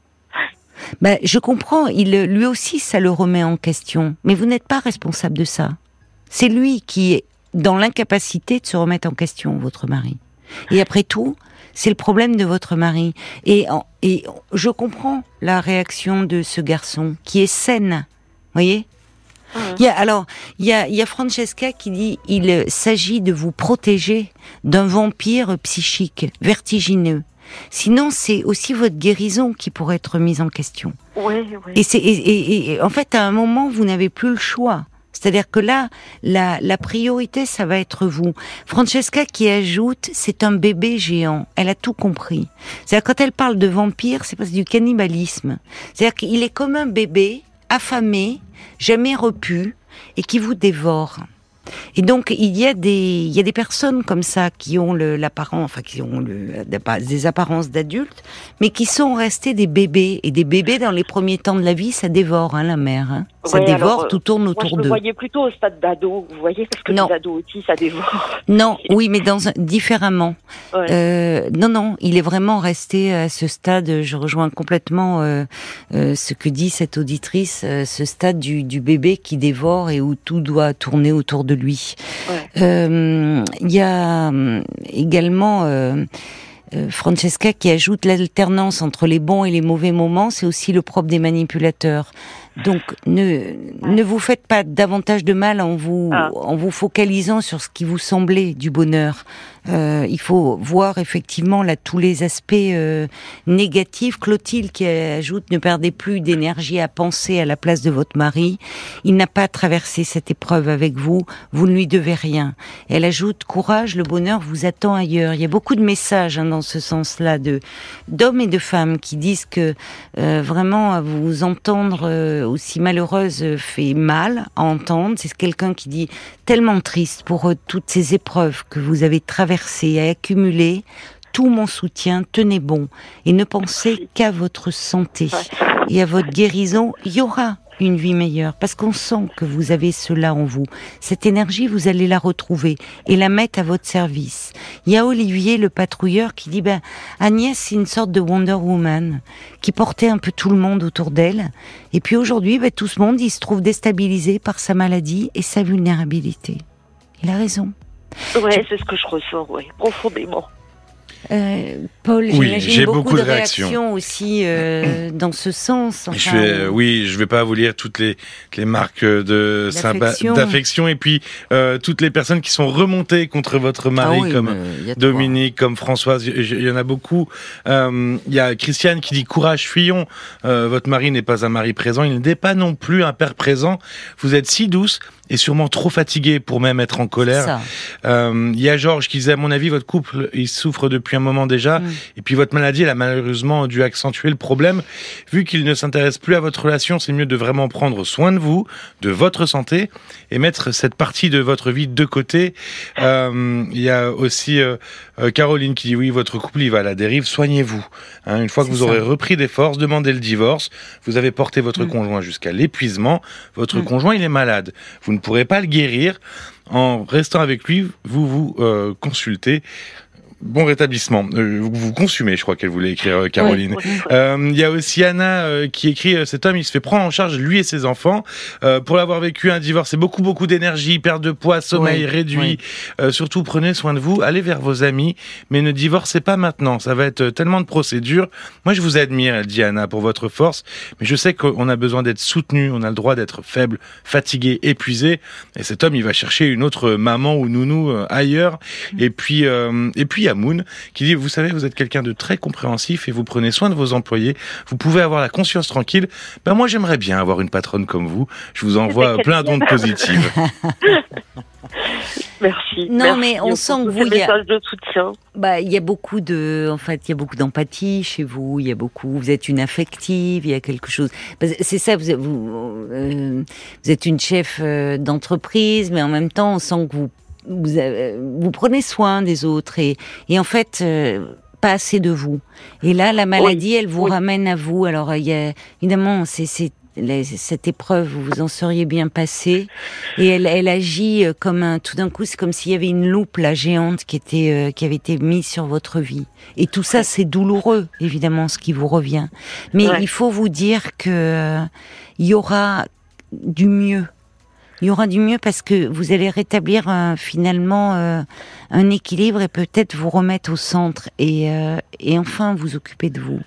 Ben, je comprends, il, lui aussi, ça le remet en question. Mais vous n'êtes pas responsable de ça. C'est lui qui est dans l'incapacité de se remettre en question, votre mari. Et après tout, c'est le problème de votre mari. Et, et je comprends la réaction de ce garçon, qui est saine. Voyez? Mmh. il y a, alors, il y a, il y a Francesca qui dit il s'agit de vous protéger d'un vampire psychique vertigineux Sinon, c'est aussi votre guérison qui pourrait être mise en question. Oui, oui. Et, c'est, et, en fait, à un moment, vous n'avez plus le choix. C'est-à-dire que là, la, la priorité, ça va être vous. Francesca qui ajoute, c'est un bébé géant. Elle a tout compris. C'est-à-dire quand elle parle de vampire, c'est parce du cannibalisme. C'est-à-dire qu'il est comme un bébé affamé, jamais repu, et qui vous dévore. Et donc il y a des il y a des personnes comme ça qui ont l'apparence enfin qui ont le, des apparences d'adultes mais qui sont restés des bébés et des bébés dans les premiers temps de la vie ça dévore hein, la mère hein. Ça dévore tout tourne autour d'eux. Je voyais plutôt au stade d'ado vous voyez parce que non. les ados aussi ça dévore. Non oui mais dans un, différemment euh, non non il est vraiment resté à ce stade je rejoins complètement euh, euh, ce que dit cette auditrice euh, ce stade du, du bébé qui dévore et où tout doit tourner autour de lui. Euh, il y a euh, également euh, Francesca qui ajoute l'alternance entre les bons et les mauvais moments, c'est aussi le propre des manipulateurs. Donc ne ne vous faites pas davantage de mal en vous ah. en vous focalisant sur ce qui vous semblait du bonheur. Euh, il faut voir effectivement là tous les aspects euh, négatifs. Clotilde qui ajoute ne perdez plus d'énergie à penser à la place de votre mari. Il n'a pas traversé cette épreuve avec vous. Vous ne lui devez rien. Elle ajoute courage, le bonheur vous attend ailleurs. Il y a beaucoup de messages hein, dans ce sens-là de d'hommes et de femmes qui disent que euh, vraiment à vous entendre aussi malheureuse fait mal à entendre. C'est quelqu'un qui dit tellement triste pour toutes ces épreuves que vous avez traversées et accumuler tout mon soutien, tenez bon et ne pensez qu'à votre santé et à votre guérison. Il y aura une vie meilleure parce qu'on sent que vous avez cela en vous. Cette énergie, vous allez la retrouver et la mettre à votre service. Il y a Olivier, le patrouilleur, qui dit ben Agnès, c'est une sorte de Wonder Woman qui portait un peu tout le monde autour d'elle. Et puis aujourd'hui, ben, tout ce monde, il se trouve déstabilisé par sa maladie et sa vulnérabilité. Il a raison. Oui, c'est ce que je ressens, oui, profondément. Euh, Paul, oui, j'ai beaucoup, beaucoup, de réactions, aussi euh, dans ce sens. je vais, oui, je vais pas vous lire toutes les, les marques de d'affection et puis euh, toutes les personnes qui sont remontées contre votre mari, ah comme Dominique, comme Françoise. Il y en a beaucoup. Euh, il y a Christiane qui dit courage, fuyons. Euh, votre mari n'est pas un mari présent, il n'est pas non plus un père présent. Vous êtes si douce et sûrement trop fatigué pour même être en colère. Euh, il y a Georges qui disait, à mon avis, votre couple, il souffre depuis un moment déjà, mm. et puis votre maladie, elle a malheureusement dû accentuer le problème. Vu qu'il ne s'intéresse plus à votre relation, c'est mieux de vraiment prendre soin de vous, de votre santé, et mettre cette partie de votre vie de côté. Euh, il y a aussi euh, euh, Caroline qui dit, oui, votre couple, il va à la dérive, soignez-vous. Hein, une fois que vous aurez repris des forces, demandez le divorce. Vous avez porté votre mm. conjoint jusqu'à l'épuisement. Votre mm. conjoint, il est malade. Vous ne pourrez pas le guérir. En restant avec lui, vous vous euh, consultez Bon rétablissement. Euh, vous, vous consumez, je crois qu'elle voulait écrire euh, Caroline. Euh, il y a aussi Anna qui écrit cet homme, il se fait prendre en charge lui et ses enfants pour l'avoir vécu un divorce. C'est beaucoup beaucoup d'énergie, perte de poids, sommeil réduit. surtout prenez soin de vous, allez vers vos amis, mais ne divorcez pas maintenant. Ça va être tellement de procédures. Moi, je vous admire, elle dit Anna, pour votre force, mais je sais qu'on a besoin d'être soutenu. On a le droit d'être faible, fatigué, épuisé. Et cet homme, il va chercher une autre maman ou nounou ailleurs. Et puis et puis Moon, qui dit, vous savez, vous êtes quelqu'un de très compréhensif et vous prenez soin de vos employés. Vous pouvez avoir la conscience tranquille. Ben moi, j'aimerais bien avoir une patronne comme vous. Je vous envoie plein d'ondes positives. Merci. Non, mais on sent que vous, il y a de soutien. Bah, il y a beaucoup de, en fait, il y a beaucoup d'empathie chez vous. Il y a beaucoup. Vous êtes une affective. Il y a quelque chose. C'est ça. Vous, vous, euh, vous êtes une chef euh, d'entreprise, mais en même temps, on sent que vous vous, vous prenez soin des autres et, et en fait euh, pas assez de vous. Et là, la maladie, elle vous ramène à vous. Alors, il y a évidemment, c'est cette épreuve, vous en seriez bien passé, et elle, elle agit euh, comme un. Tout d'un coup, c'est comme s'il y avait une loupe la géante qui était euh, qui avait été mise sur votre vie. Et tout ça, c'est douloureux, évidemment, ce qui vous revient. Mais il faut vous dire que il y aura du mieux il y aura du mieux parce que vous allez rétablir euh, finalement euh, un équilibre et peut-être vous remettre au centre et, euh, et enfin vous occuper de vous.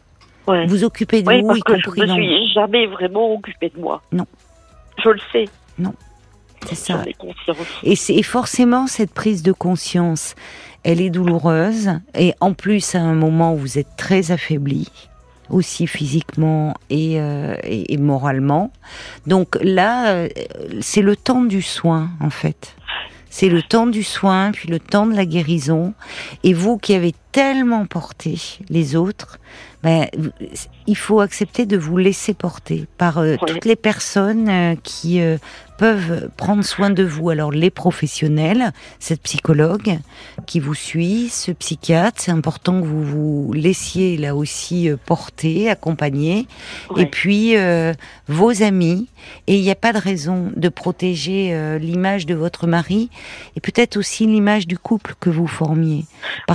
Vous occuper de vous, y compris. Je ne me suis jamais vraiment occupée de moi. Non. Je le sais. Non. C'est ça. Et c'est forcément cette prise de conscience, elle est douloureuse et en plus à un moment où vous êtes très affaibli. Aussi physiquement et, et moralement. Donc là, c'est le temps du soin en fait. C'est le temps du soin, puis le temps de la guérison. Et vous qui avez tellement porté les autres, ben, il faut accepter de vous laisser porter par euh, toutes les personnes euh, qui euh, peuvent prendre soin de vous. Alors les professionnels, cette psychologue qui vous suit, ce psychiatre, c'est important que vous vous laissiez là aussi porter, accompagner. Et puis vos amis. Et il n'y a pas de raison de protéger l'image de votre mari et peut-être aussi l'image du couple que vous formiez.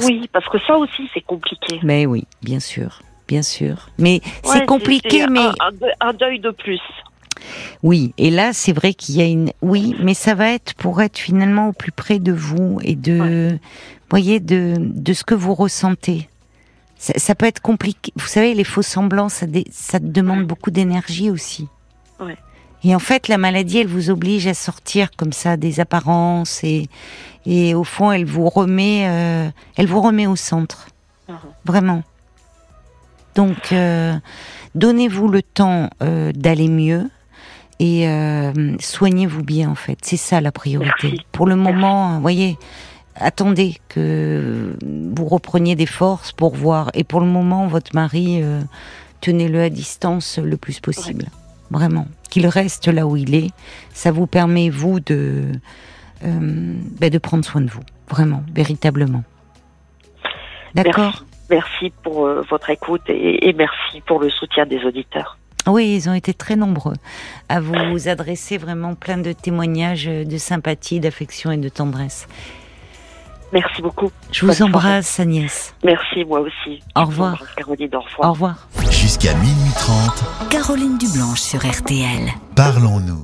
Oui, parce que ça aussi c'est compliqué. Mais oui, bien sûr bien sûr. Mais c'est compliqué, mais un, deuil de plus. Oui, et là, c'est vrai qu'il y a une. Oui, mais ça va être pour être finalement au plus près de vous et de, voyez, de, de ce que vous ressentez. Ça, peut être compliqué. Vous savez, les faux semblants, ça, ça demande beaucoup d'énergie aussi. Ouais. Et en fait, la maladie, elle vous oblige à sortir comme ça des apparences et, et au fond, elle vous remet, euh, elle vous remet au centre. Uh-huh. Vraiment. Donc, euh, donnez-vous le temps euh, d'aller mieux et euh, soignez-vous bien, en fait. C'est ça la priorité. Pour le moment, vous voyez, attendez que vous repreniez des forces pour voir. Et pour le moment, votre mari, tenez-le à distance le plus possible. Vraiment. Qu'il reste là où il est. Ça vous permet, vous, de, ben, de prendre soin de vous. Vraiment, véritablement. D'accord? Merci pour euh, votre écoute et, merci pour le soutien des auditeurs. Oui, ils ont été très nombreux à vous adresser vraiment plein de témoignages de sympathie, d'affection et de tendresse. Merci beaucoup. Je vous embrasse, Agnès. Merci, moi aussi. Au revoir. Caroline, au revoir. Au revoir. Jusqu'à minuit 30. Caroline Dublanche sur RTL. Parlons-nous.